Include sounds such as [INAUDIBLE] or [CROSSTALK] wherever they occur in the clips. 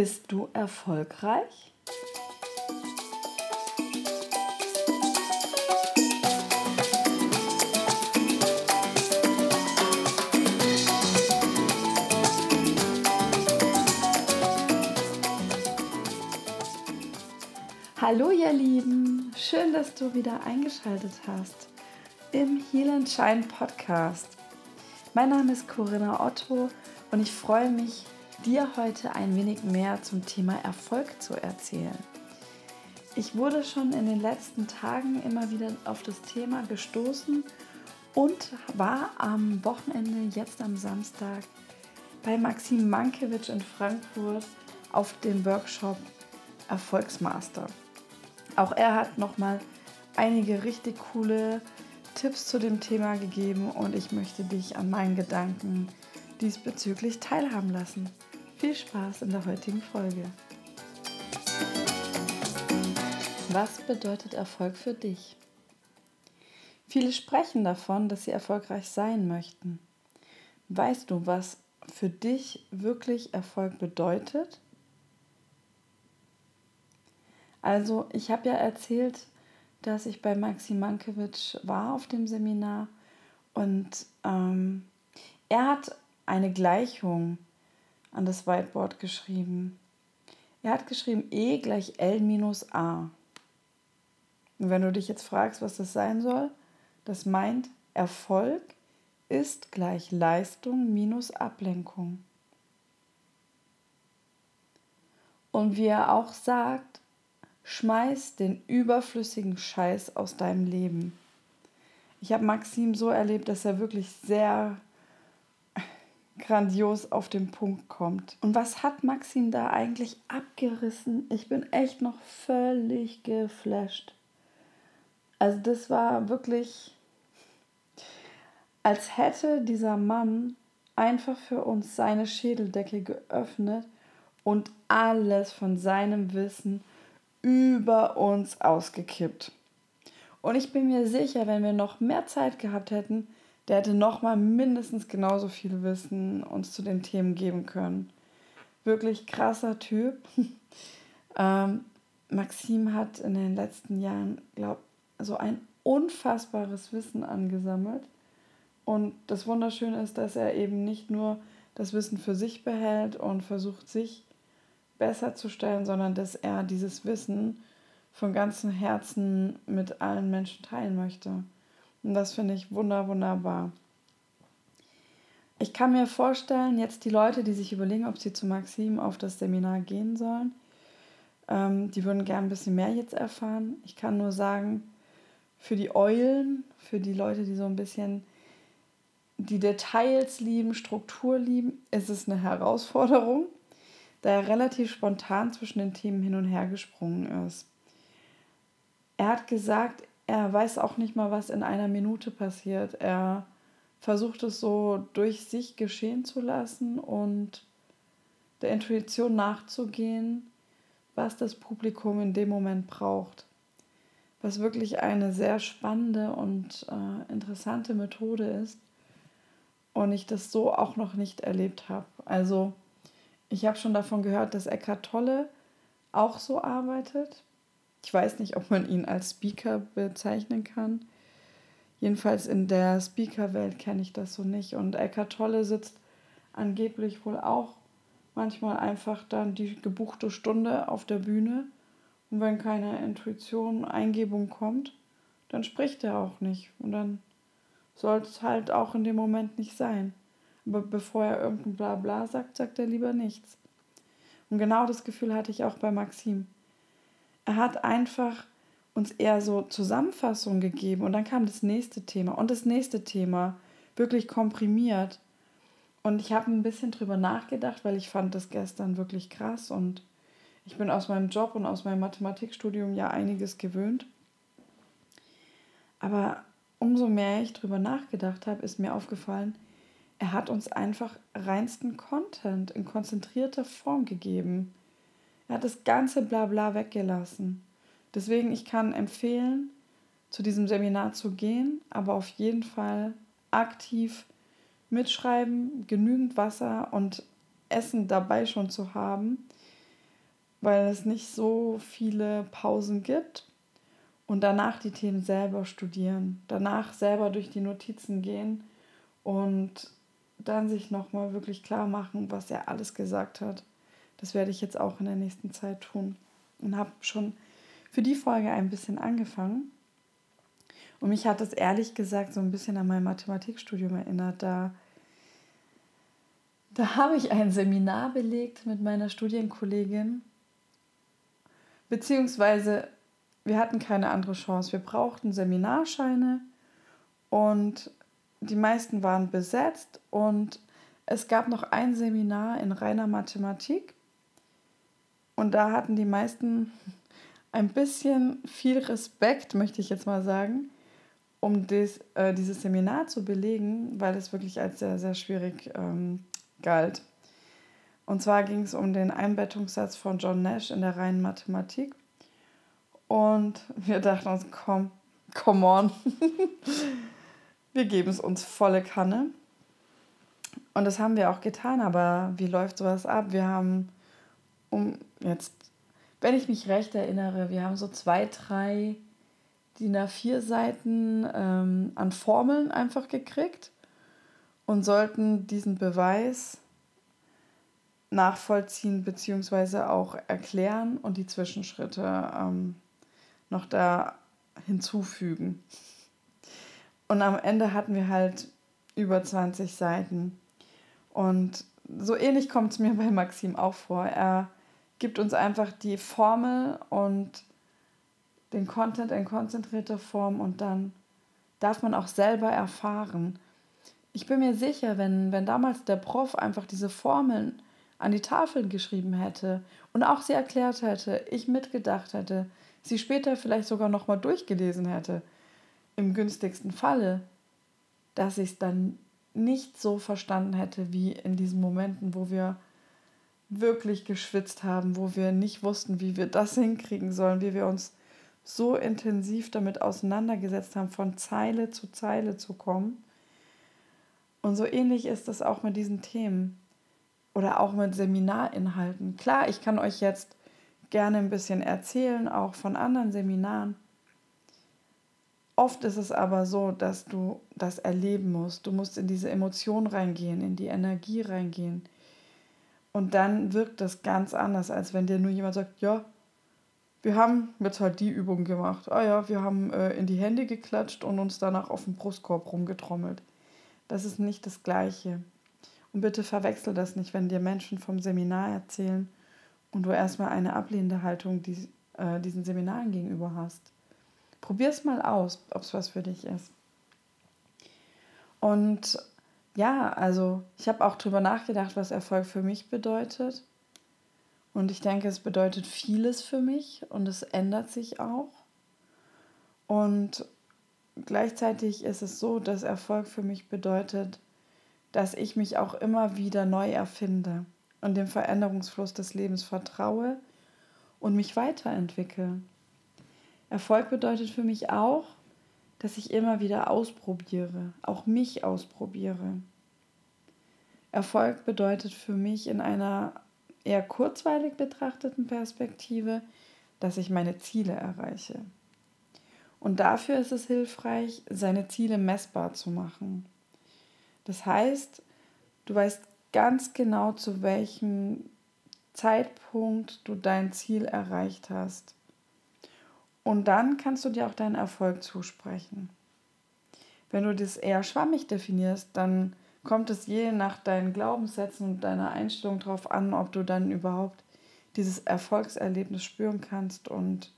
Bist du erfolgreich? Hallo ihr Lieben, schön, dass du wieder eingeschaltet hast im Heal and Shine Podcast. Mein Name ist Corinna Otto und ich freue mich, dir heute ein wenig mehr zum Thema Erfolg zu erzählen. Ich wurde schon in den letzten Tagen immer wieder auf das Thema gestoßen und war am Wochenende, jetzt am Samstag, bei Maxim Mankiewicz in Frankfurt auf dem Workshop Erfolgsmaster. Auch er hat nochmal einige richtig coole Tipps zu dem Thema gegeben und ich möchte dich an meinen Gedanken diesbezüglich teilhaben lassen. Viel Spaß in der heutigen Folge. Was bedeutet Erfolg für dich? Viele sprechen davon, dass sie erfolgreich sein möchten. Weißt du, was für dich wirklich Erfolg bedeutet? Also, ich habe ja erzählt, dass ich bei Maxi Mankiewicz war auf dem Seminar und ähm, er hat eine Gleichung an das Whiteboard geschrieben. Er hat geschrieben E gleich L minus A. Und wenn du dich jetzt fragst, was das sein soll, das meint Erfolg ist gleich Leistung minus Ablenkung. Und wie er auch sagt, Schmeiß den überflüssigen Scheiß aus deinem Leben. Ich habe Maxim so erlebt, dass er wirklich sehr grandios auf den Punkt kommt. Und was hat Maxim da eigentlich abgerissen? Ich bin echt noch völlig geflasht. Also das war wirklich, als hätte dieser Mann einfach für uns seine Schädeldecke geöffnet und alles von seinem Wissen über uns ausgekippt. Und ich bin mir sicher, wenn wir noch mehr Zeit gehabt hätten, der hätte noch mal mindestens genauso viel Wissen uns zu den Themen geben können. Wirklich krasser Typ. [LAUGHS] ähm, Maxim hat in den letzten Jahren, glaube so ein unfassbares Wissen angesammelt. Und das Wunderschöne ist, dass er eben nicht nur das Wissen für sich behält und versucht, sich besser zu stellen, sondern dass er dieses Wissen von ganzem Herzen mit allen Menschen teilen möchte. Und das finde ich wunder, wunderbar. Ich kann mir vorstellen, jetzt die Leute, die sich überlegen, ob sie zu Maxim auf das Seminar gehen sollen, ähm, die würden gern ein bisschen mehr jetzt erfahren. Ich kann nur sagen, für die Eulen, für die Leute, die so ein bisschen die Details lieben, Struktur lieben, ist es eine Herausforderung da er relativ spontan zwischen den Themen hin und her gesprungen ist. Er hat gesagt, er weiß auch nicht mal, was in einer Minute passiert. Er versucht es so durch sich geschehen zu lassen und der Intuition nachzugehen, was das Publikum in dem Moment braucht. Was wirklich eine sehr spannende und äh, interessante Methode ist und ich das so auch noch nicht erlebt habe. Also ich habe schon davon gehört, dass Eckhart Tolle auch so arbeitet. Ich weiß nicht, ob man ihn als Speaker bezeichnen kann. Jedenfalls in der Speaker-Welt kenne ich das so nicht. Und Eckhart Tolle sitzt angeblich wohl auch manchmal einfach dann die gebuchte Stunde auf der Bühne. Und wenn keine Intuition, Eingebung kommt, dann spricht er auch nicht. Und dann soll es halt auch in dem Moment nicht sein. Aber bevor er irgendein Blabla sagt, sagt er lieber nichts. Und genau das Gefühl hatte ich auch bei Maxim. Er hat einfach uns eher so Zusammenfassungen gegeben und dann kam das nächste Thema und das nächste Thema, wirklich komprimiert. Und ich habe ein bisschen drüber nachgedacht, weil ich fand das gestern wirklich krass und ich bin aus meinem Job und aus meinem Mathematikstudium ja einiges gewöhnt. Aber umso mehr ich drüber nachgedacht habe, ist mir aufgefallen, er hat uns einfach reinsten Content in konzentrierter Form gegeben. Er hat das ganze Blabla weggelassen. Deswegen, ich kann empfehlen, zu diesem Seminar zu gehen, aber auf jeden Fall aktiv mitschreiben, genügend Wasser und Essen dabei schon zu haben. weil es nicht so viele Pausen gibt und danach die Themen selber studieren, danach selber durch die Notizen gehen und dann sich nochmal wirklich klar machen, was er alles gesagt hat. Das werde ich jetzt auch in der nächsten Zeit tun und habe schon für die Folge ein bisschen angefangen. Und mich hat es ehrlich gesagt so ein bisschen an mein Mathematikstudium erinnert. Da, da habe ich ein Seminar belegt mit meiner Studienkollegin. Beziehungsweise wir hatten keine andere Chance. Wir brauchten Seminarscheine und die meisten waren besetzt und es gab noch ein Seminar in reiner Mathematik und da hatten die meisten ein bisschen viel Respekt, möchte ich jetzt mal sagen, um des, äh, dieses Seminar zu belegen, weil es wirklich als sehr, sehr schwierig ähm, galt. Und zwar ging es um den Einbettungssatz von John Nash in der reinen Mathematik. Und wir dachten uns, komm, come on. [LAUGHS] wir geben es uns volle Kanne. Und das haben wir auch getan, aber wie läuft sowas ab? Wir haben um jetzt, wenn ich mich recht erinnere, wir haben so zwei, drei DIN A4 Seiten ähm, an Formeln einfach gekriegt und sollten diesen Beweis nachvollziehen bzw. auch erklären und die Zwischenschritte ähm, noch da hinzufügen. Und am Ende hatten wir halt über 20 Seiten. Und so ähnlich kommt es mir bei Maxim auch vor. Er gibt uns einfach die Formel und den Content in konzentrierter Form und dann darf man auch selber erfahren. Ich bin mir sicher, wenn, wenn damals der Prof einfach diese Formeln an die Tafeln geschrieben hätte und auch sie erklärt hätte, ich mitgedacht hätte, sie später vielleicht sogar nochmal durchgelesen hätte, im günstigsten Falle, dass ich es dann nicht so verstanden hätte wie in diesen Momenten, wo wir wirklich geschwitzt haben, wo wir nicht wussten, wie wir das hinkriegen sollen, wie wir uns so intensiv damit auseinandergesetzt haben, von Zeile zu Zeile zu kommen. Und so ähnlich ist das auch mit diesen Themen oder auch mit Seminarinhalten. Klar, ich kann euch jetzt gerne ein bisschen erzählen, auch von anderen Seminaren. Oft ist es aber so, dass du das erleben musst. Du musst in diese Emotion reingehen, in die Energie reingehen. Und dann wirkt das ganz anders, als wenn dir nur jemand sagt, ja, wir haben jetzt halt die Übung gemacht. Ah ja, wir haben äh, in die Hände geklatscht und uns danach auf den Brustkorb rumgetrommelt. Das ist nicht das Gleiche. Und bitte verwechsel das nicht, wenn dir Menschen vom Seminar erzählen und du erstmal eine ablehnende Haltung die, äh, diesen Seminaren gegenüber hast. Probier es mal aus, ob es was für dich ist. Und ja, also ich habe auch darüber nachgedacht, was Erfolg für mich bedeutet. Und ich denke, es bedeutet vieles für mich und es ändert sich auch. Und gleichzeitig ist es so, dass Erfolg für mich bedeutet, dass ich mich auch immer wieder neu erfinde und dem Veränderungsfluss des Lebens vertraue und mich weiterentwickle. Erfolg bedeutet für mich auch, dass ich immer wieder ausprobiere, auch mich ausprobiere. Erfolg bedeutet für mich in einer eher kurzweilig betrachteten Perspektive, dass ich meine Ziele erreiche. Und dafür ist es hilfreich, seine Ziele messbar zu machen. Das heißt, du weißt ganz genau, zu welchem Zeitpunkt du dein Ziel erreicht hast. Und dann kannst du dir auch deinen Erfolg zusprechen. Wenn du das eher schwammig definierst, dann kommt es je nach deinen Glaubenssätzen und deiner Einstellung darauf an, ob du dann überhaupt dieses Erfolgserlebnis spüren kannst und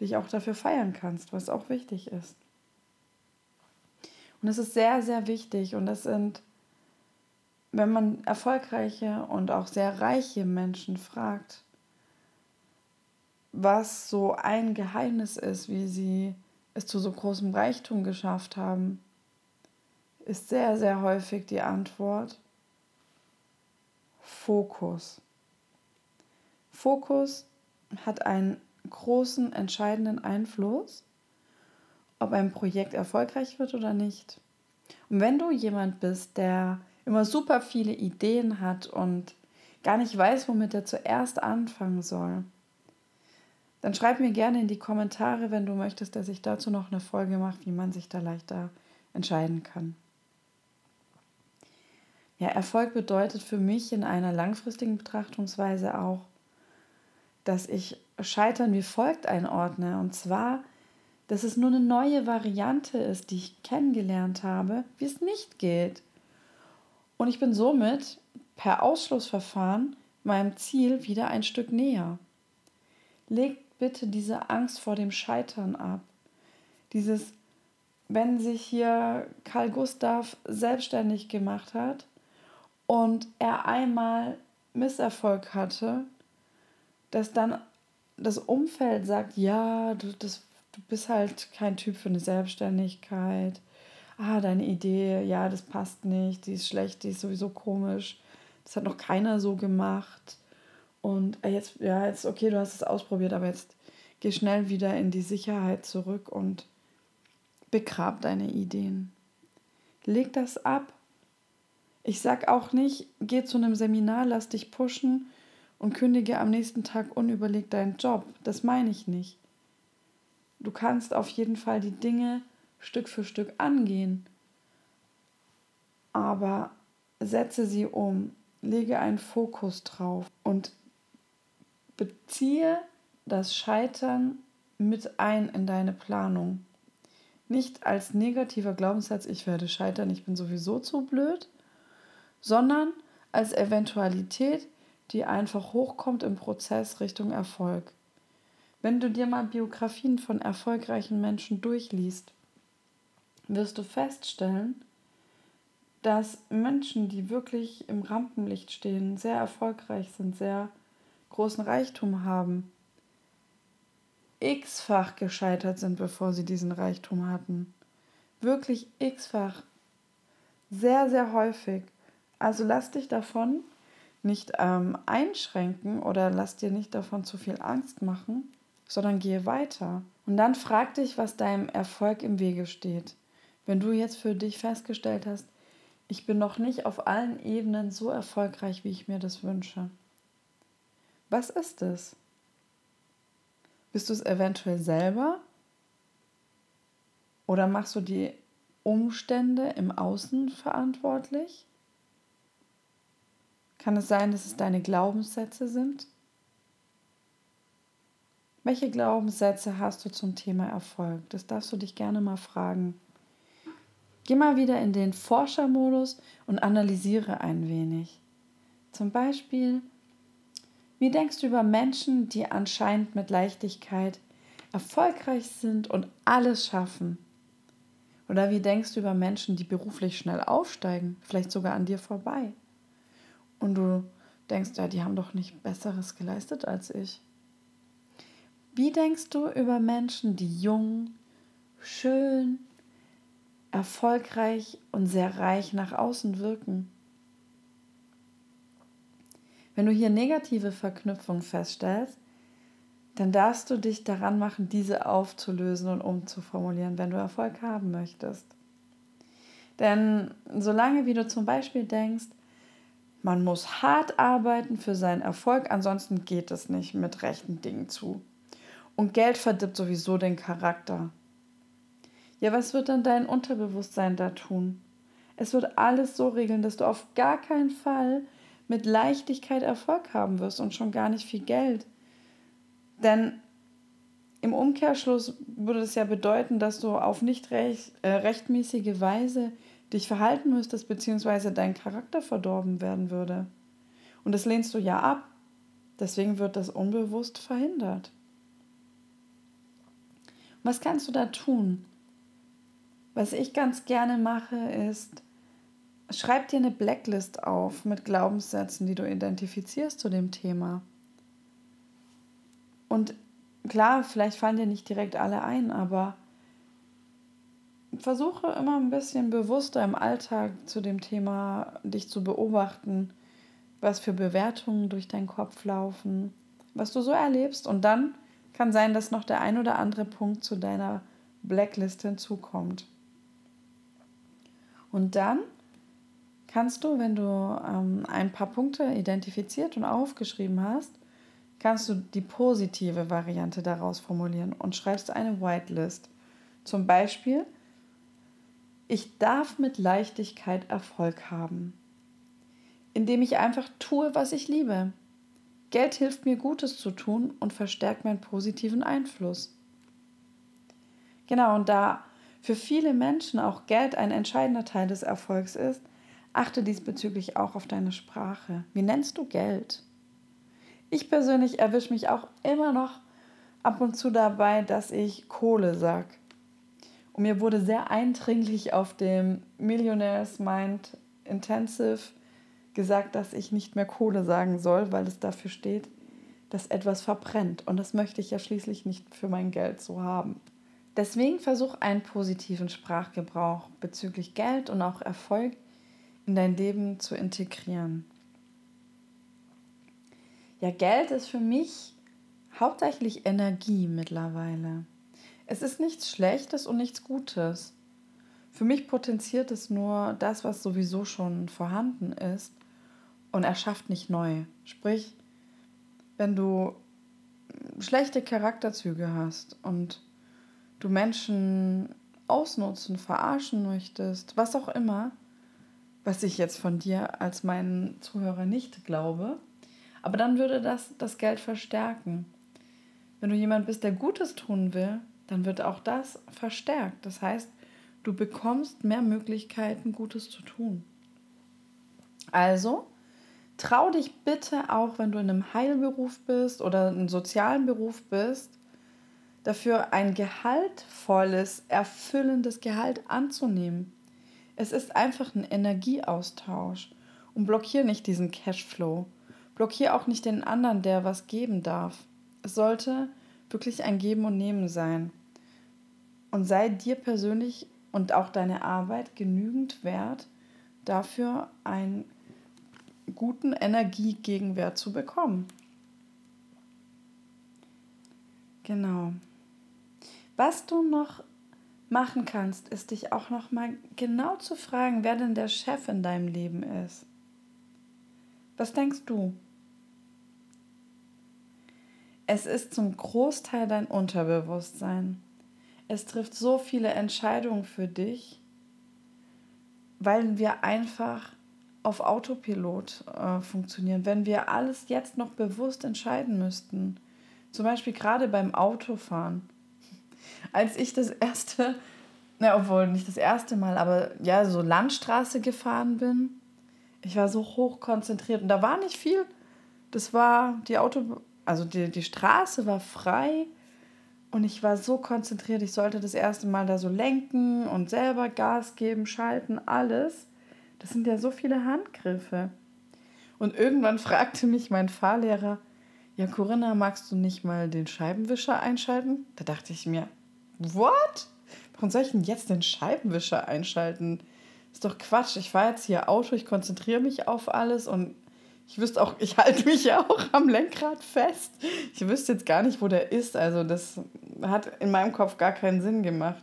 dich auch dafür feiern kannst, was auch wichtig ist. Und es ist sehr, sehr wichtig und das sind wenn man erfolgreiche und auch sehr reiche Menschen fragt, was so ein Geheimnis ist, wie sie es zu so großem Reichtum geschafft haben, ist sehr, sehr häufig die Antwort Fokus. Fokus hat einen großen, entscheidenden Einfluss, ob ein Projekt erfolgreich wird oder nicht. Und wenn du jemand bist, der immer super viele Ideen hat und gar nicht weiß, womit er zuerst anfangen soll, dann schreib mir gerne in die Kommentare, wenn du möchtest, dass ich dazu noch eine Folge mache, wie man sich da leichter entscheiden kann. Ja, Erfolg bedeutet für mich in einer langfristigen Betrachtungsweise auch, dass ich Scheitern wie folgt einordne. Und zwar, dass es nur eine neue Variante ist, die ich kennengelernt habe, wie es nicht geht. Und ich bin somit per Ausschlussverfahren meinem Ziel wieder ein Stück näher. Legt bitte diese Angst vor dem Scheitern ab. Dieses, wenn sich hier Karl Gustav selbstständig gemacht hat und er einmal Misserfolg hatte, dass dann das Umfeld sagt, ja, du, das, du bist halt kein Typ für eine Selbstständigkeit. Ah, deine Idee, ja, das passt nicht, die ist schlecht, die ist sowieso komisch. Das hat noch keiner so gemacht. Und äh, jetzt, ja, jetzt, okay, du hast es ausprobiert, aber jetzt geh schnell wieder in die Sicherheit zurück und begrab deine Ideen. Leg das ab. Ich sag auch nicht, geh zu einem Seminar, lass dich pushen und kündige am nächsten Tag unüberlegt deinen Job. Das meine ich nicht. Du kannst auf jeden Fall die Dinge Stück für Stück angehen, aber setze sie um, lege einen Fokus drauf und beziehe das Scheitern mit ein in deine Planung. Nicht als negativer Glaubenssatz, ich werde scheitern, ich bin sowieso zu blöd, sondern als Eventualität, die einfach hochkommt im Prozess Richtung Erfolg. Wenn du dir mal Biografien von erfolgreichen Menschen durchliest, wirst du feststellen, dass Menschen, die wirklich im Rampenlicht stehen, sehr erfolgreich sind, sehr großen Reichtum haben, x-fach gescheitert sind, bevor sie diesen Reichtum hatten. Wirklich x-fach. Sehr, sehr häufig. Also lass dich davon nicht ähm, einschränken oder lass dir nicht davon zu viel Angst machen, sondern gehe weiter. Und dann frag dich, was deinem Erfolg im Wege steht. Wenn du jetzt für dich festgestellt hast, ich bin noch nicht auf allen Ebenen so erfolgreich, wie ich mir das wünsche. Was ist es? Bist du es eventuell selber? Oder machst du die Umstände im Außen verantwortlich? Kann es sein, dass es deine Glaubenssätze sind? Welche Glaubenssätze hast du zum Thema Erfolg? Das darfst du dich gerne mal fragen. Geh mal wieder in den Forschermodus und analysiere ein wenig. Zum Beispiel, wie denkst du über Menschen, die anscheinend mit Leichtigkeit erfolgreich sind und alles schaffen? Oder wie denkst du über Menschen, die beruflich schnell aufsteigen, vielleicht sogar an dir vorbei? Und du denkst, ja, die haben doch nicht Besseres geleistet als ich. Wie denkst du über Menschen, die jung, schön, erfolgreich und sehr reich nach außen wirken? Wenn du hier negative Verknüpfungen feststellst, dann darfst du dich daran machen, diese aufzulösen und umzuformulieren, wenn du Erfolg haben möchtest. Denn solange wie du zum Beispiel denkst, man muss hart arbeiten für seinen Erfolg, ansonsten geht es nicht mit rechten Dingen zu. Und Geld verdirbt sowieso den Charakter. Ja, was wird dann dein Unterbewusstsein da tun? Es wird alles so regeln, dass du auf gar keinen Fall mit Leichtigkeit Erfolg haben wirst und schon gar nicht viel Geld. Denn im Umkehrschluss würde es ja bedeuten, dass du auf nicht recht, äh, rechtmäßige Weise dich verhalten müsstest, beziehungsweise dein Charakter verdorben werden würde. Und das lehnst du ja ab. Deswegen wird das unbewusst verhindert. Was kannst du da tun? Was ich ganz gerne mache, ist, schreib dir eine Blacklist auf mit Glaubenssätzen, die du identifizierst zu dem Thema. Und klar, vielleicht fallen dir nicht direkt alle ein, aber versuche immer ein bisschen bewusster im Alltag zu dem Thema dich zu beobachten, was für Bewertungen durch deinen Kopf laufen, was du so erlebst. Und dann kann sein, dass noch der ein oder andere Punkt zu deiner Blacklist hinzukommt. Und dann kannst du, wenn du ähm, ein paar Punkte identifiziert und aufgeschrieben hast, kannst du die positive Variante daraus formulieren und schreibst eine Whitelist. Zum Beispiel, ich darf mit Leichtigkeit Erfolg haben, indem ich einfach tue, was ich liebe. Geld hilft mir Gutes zu tun und verstärkt meinen positiven Einfluss. Genau, und da für viele Menschen auch Geld ein entscheidender Teil des Erfolgs ist, achte diesbezüglich auch auf deine Sprache. Wie nennst du Geld? Ich persönlich erwische mich auch immer noch ab und zu dabei, dass ich Kohle sage. Und mir wurde sehr eindringlich auf dem Millionaires Mind Intensive gesagt, dass ich nicht mehr Kohle sagen soll, weil es dafür steht, dass etwas verbrennt. Und das möchte ich ja schließlich nicht für mein Geld so haben. Deswegen versuch einen positiven Sprachgebrauch bezüglich Geld und auch Erfolg in dein Leben zu integrieren. Ja, Geld ist für mich hauptsächlich Energie mittlerweile. Es ist nichts Schlechtes und nichts Gutes. Für mich potenziert es nur das, was sowieso schon vorhanden ist und erschafft nicht neu. Sprich, wenn du schlechte Charakterzüge hast und du Menschen ausnutzen, verarschen möchtest, was auch immer, was ich jetzt von dir als meinen Zuhörer nicht glaube, aber dann würde das das Geld verstärken. Wenn du jemand bist, der Gutes tun will, dann wird auch das verstärkt. Das heißt, du bekommst mehr Möglichkeiten, Gutes zu tun. Also, trau dich bitte auch, wenn du in einem Heilberuf bist oder in einem sozialen Beruf bist, dafür ein gehaltvolles, erfüllendes Gehalt anzunehmen. Es ist einfach ein Energieaustausch und blockier nicht diesen Cashflow. Blockier auch nicht den anderen, der was geben darf. Es sollte wirklich ein Geben und Nehmen sein. Und sei dir persönlich und auch deine Arbeit genügend wert, dafür einen guten Energiegegenwert zu bekommen. Genau. Was du noch machen kannst, ist dich auch noch mal genau zu fragen, wer denn der Chef in deinem Leben ist. Was denkst du? Es ist zum Großteil dein Unterbewusstsein. Es trifft so viele Entscheidungen für dich, weil wir einfach auf Autopilot äh, funktionieren. Wenn wir alles jetzt noch bewusst entscheiden müssten, zum Beispiel gerade beim Autofahren. Als ich das erste, na, obwohl nicht das erste Mal, aber ja, so Landstraße gefahren bin, ich war so hoch konzentriert und da war nicht viel. Das war die Auto, also die, die Straße war frei und ich war so konzentriert, ich sollte das erste Mal da so lenken und selber Gas geben, schalten, alles. Das sind ja so viele Handgriffe. Und irgendwann fragte mich mein Fahrlehrer, ja Corinna, magst du nicht mal den Scheibenwischer einschalten? Da dachte ich mir, what? Warum soll ich denn jetzt den Scheibenwischer einschalten? Ist doch Quatsch. Ich fahre jetzt hier Auto, ich konzentriere mich auf alles und ich wüsste auch, ich halte mich ja auch am Lenkrad fest. Ich wüsste jetzt gar nicht, wo der ist. Also das hat in meinem Kopf gar keinen Sinn gemacht.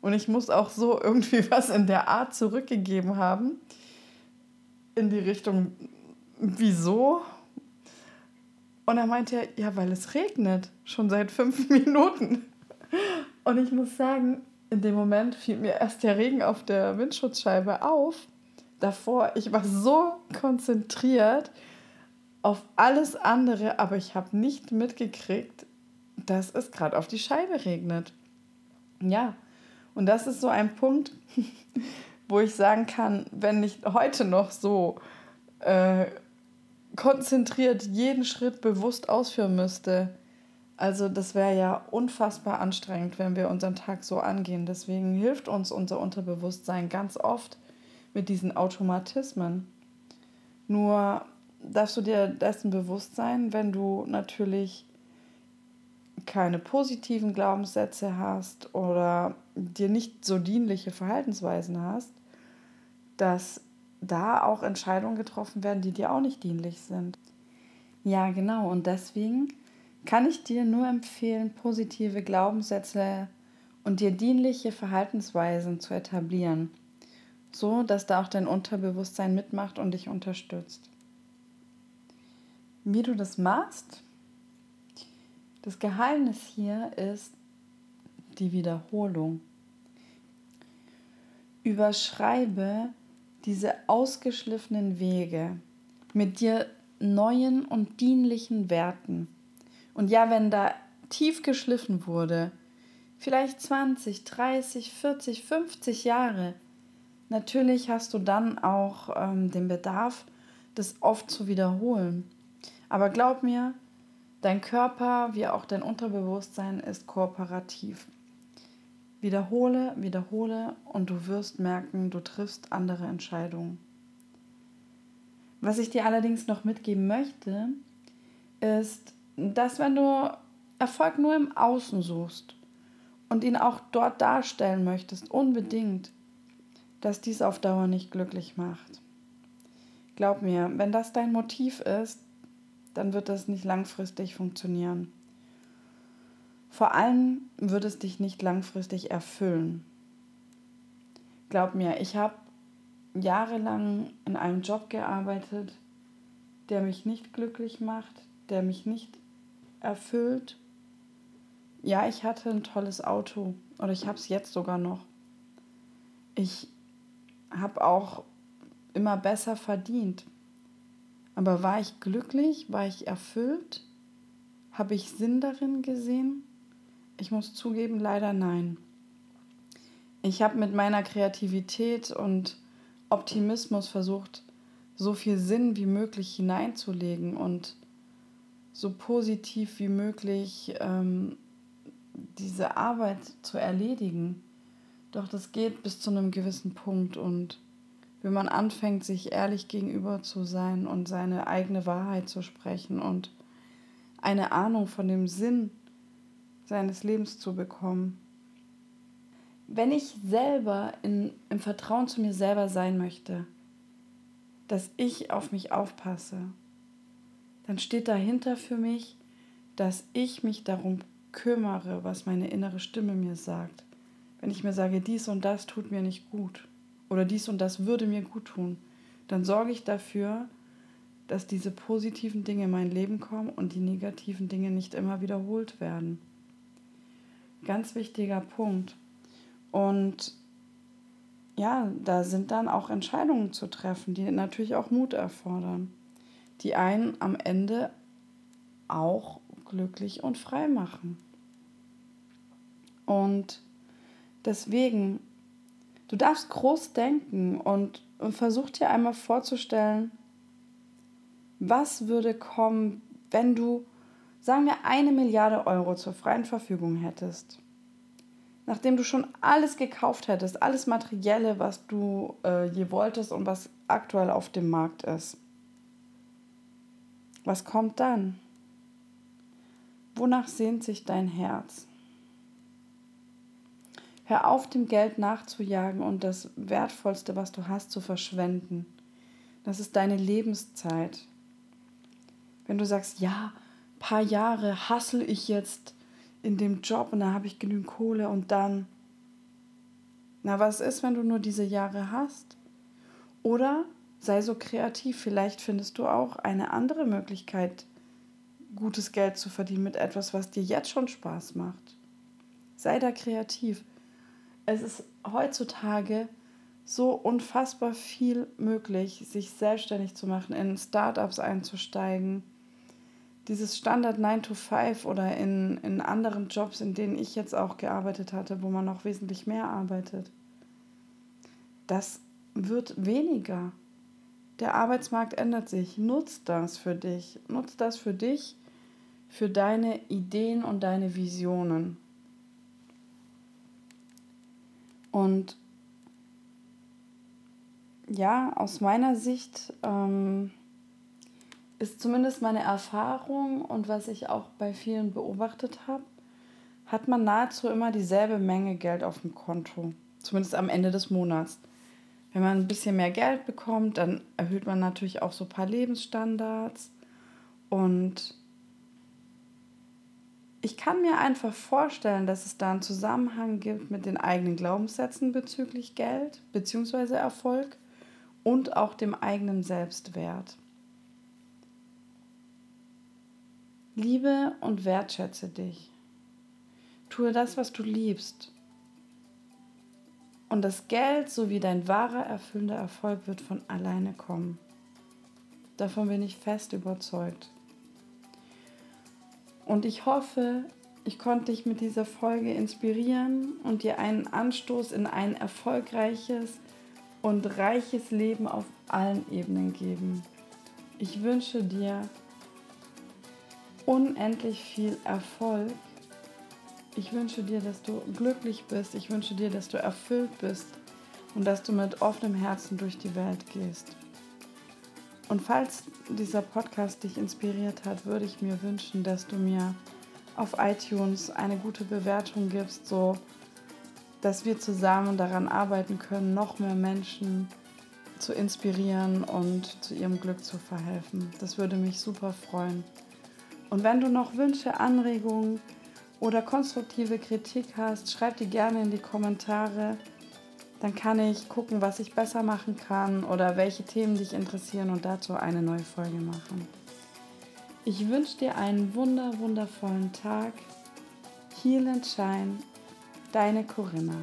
Und ich muss auch so irgendwie [LAUGHS] was in der Art zurückgegeben haben. In die Richtung, wieso? Und er meinte ja, weil es regnet. Schon seit fünf [LAUGHS] Minuten. Und ich muss sagen, in dem Moment fiel mir erst der Regen auf der Windschutzscheibe auf davor, ich war so konzentriert auf alles andere, aber ich habe nicht mitgekriegt, dass es gerade auf die Scheibe regnet. Ja, und das ist so ein Punkt, [LAUGHS] wo ich sagen kann, wenn ich heute noch so äh, konzentriert jeden Schritt bewusst ausführen müsste, also das wäre ja unfassbar anstrengend, wenn wir unseren Tag so angehen. Deswegen hilft uns unser Unterbewusstsein ganz oft, mit diesen Automatismen. Nur darfst du dir dessen bewusst sein, wenn du natürlich keine positiven Glaubenssätze hast oder dir nicht so dienliche Verhaltensweisen hast, dass da auch Entscheidungen getroffen werden, die dir auch nicht dienlich sind. Ja, genau. Und deswegen kann ich dir nur empfehlen, positive Glaubenssätze und dir dienliche Verhaltensweisen zu etablieren. so dass da auch dein Unterbewusstsein mitmacht und dich unterstützt. Wie du das machst, das Geheimnis hier ist die Wiederholung. Überschreibe diese ausgeschliffenen Wege mit dir neuen und dienlichen Werten. Und ja, wenn da tief geschliffen wurde, vielleicht 20, 30, 40, 50 Jahre, natürlich hast du dann auch ähm, den Bedarf, das oft zu wiederholen. Aber glaub mir, dein Körper wie auch dein Unterbewusstsein ist kooperativ. Wiederhole, wiederhole und du wirst merken, du triffst andere Entscheidungen. Was ich dir allerdings noch mitgeben möchte, ist, dass wenn du Erfolg nur im Außen suchst und ihn auch dort darstellen möchtest, unbedingt, dass dies auf Dauer nicht glücklich macht. Glaub mir, wenn das dein Motiv ist, dann wird das nicht langfristig funktionieren. Vor allem wird es dich nicht langfristig erfüllen. Glaub mir, ich habe jahrelang in einem Job gearbeitet, der mich nicht glücklich macht, der mich nicht erfüllt. Ja, ich hatte ein tolles Auto oder ich habe es jetzt sogar noch. Ich habe auch immer besser verdient. Aber war ich glücklich? War ich erfüllt? Habe ich Sinn darin gesehen? Ich muss zugeben, leider nein. Ich habe mit meiner Kreativität und Optimismus versucht, so viel Sinn wie möglich hineinzulegen und so positiv wie möglich ähm, diese Arbeit zu erledigen. Doch das geht bis zu einem gewissen Punkt und wenn man anfängt, sich ehrlich gegenüber zu sein und seine eigene Wahrheit zu sprechen und eine Ahnung von dem Sinn seines Lebens zu bekommen. Wenn ich selber in, im Vertrauen zu mir selber sein möchte, dass ich auf mich aufpasse, dann steht dahinter für mich, dass ich mich darum kümmere, was meine innere Stimme mir sagt. Wenn ich mir sage, dies und das tut mir nicht gut oder dies und das würde mir gut tun, dann sorge ich dafür, dass diese positiven Dinge in mein Leben kommen und die negativen Dinge nicht immer wiederholt werden. Ganz wichtiger Punkt. Und ja, da sind dann auch Entscheidungen zu treffen, die natürlich auch Mut erfordern, die einen am Ende auch glücklich und frei machen. Und deswegen, du darfst groß denken und, und versuch dir einmal vorzustellen, was würde kommen, wenn du sagen wir eine Milliarde Euro zur freien Verfügung hättest, nachdem du schon alles gekauft hättest, alles Materielle, was du äh, je wolltest und was aktuell auf dem Markt ist, was kommt dann? Wonach sehnt sich dein Herz? Hör auf, dem Geld nachzujagen und das Wertvollste, was du hast, zu verschwenden. Das ist deine Lebenszeit. Wenn du sagst, ja, paar Jahre hassel ich jetzt in dem Job und dann habe ich genügend Kohle und dann. Na, was ist, wenn du nur diese Jahre hast? Oder sei so kreativ, vielleicht findest du auch eine andere Möglichkeit, gutes Geld zu verdienen mit etwas, was dir jetzt schon Spaß macht. Sei da kreativ. Es ist heutzutage so unfassbar viel möglich, sich selbstständig zu machen, in Startups einzusteigen, dieses Standard 9 to 5 oder in, in anderen Jobs, in denen ich jetzt auch gearbeitet hatte, wo man noch wesentlich mehr arbeitet, das wird weniger. Der Arbeitsmarkt ändert sich. Nutzt das für dich. Nutzt das für dich, für deine Ideen und deine Visionen. Und ja, aus meiner Sicht ähm, ist zumindest meine Erfahrung und was ich auch bei vielen beobachtet habe, hat man nahezu immer dieselbe Menge Geld auf dem Konto. Zumindest am Ende des Monats. Wenn man ein bisschen mehr Geld bekommt, dann erhöht man natürlich auch so ein paar Lebensstandards. Und Ich kann mir einfach vorstellen, dass es da einen Zusammenhang gibt mit den eigenen Glaubenssätzen bezüglich Geld bzw. Erfolg und auch dem eigenen Selbstwert. Liebe und wertschätze dich. Tue das, was du liebst. Und das Geld sowie dein wahrer, erfüllender Erfolg wird von alleine kommen. Davon bin ich fest überzeugt. Und ich hoffe, ich konnte dich mit dieser Folge inspirieren und dir einen Anstoß in ein erfolgreiches und reiches Leben auf allen Ebenen geben. Ich wünsche dir unendlich viel Erfolg. Ich wünsche dir, dass du glücklich bist. Ich wünsche dir, dass du erfüllt bist und dass du mit offenem Herzen durch die Welt gehst. Und falls dieser Podcast dich inspiriert hat, würde ich mir wünschen, dass du mir auf iTunes eine gute Bewertung gibst, so dass wir zusammen daran arbeiten können, noch mehr Menschen zu inspirieren und zu ihrem Glück zu verhelfen. Das würde mich super freuen. Und wenn du noch Wünsche, Anregungen oder konstruktive Kritik hast, schreib die gerne in die Kommentare. Dann kann ich gucken, was ich besser machen kann oder welche Themen dich interessieren und dazu eine neue Folge machen. Ich wünsche dir einen wunder, wundervollen Tag. Heal and Shine, deine Corinna.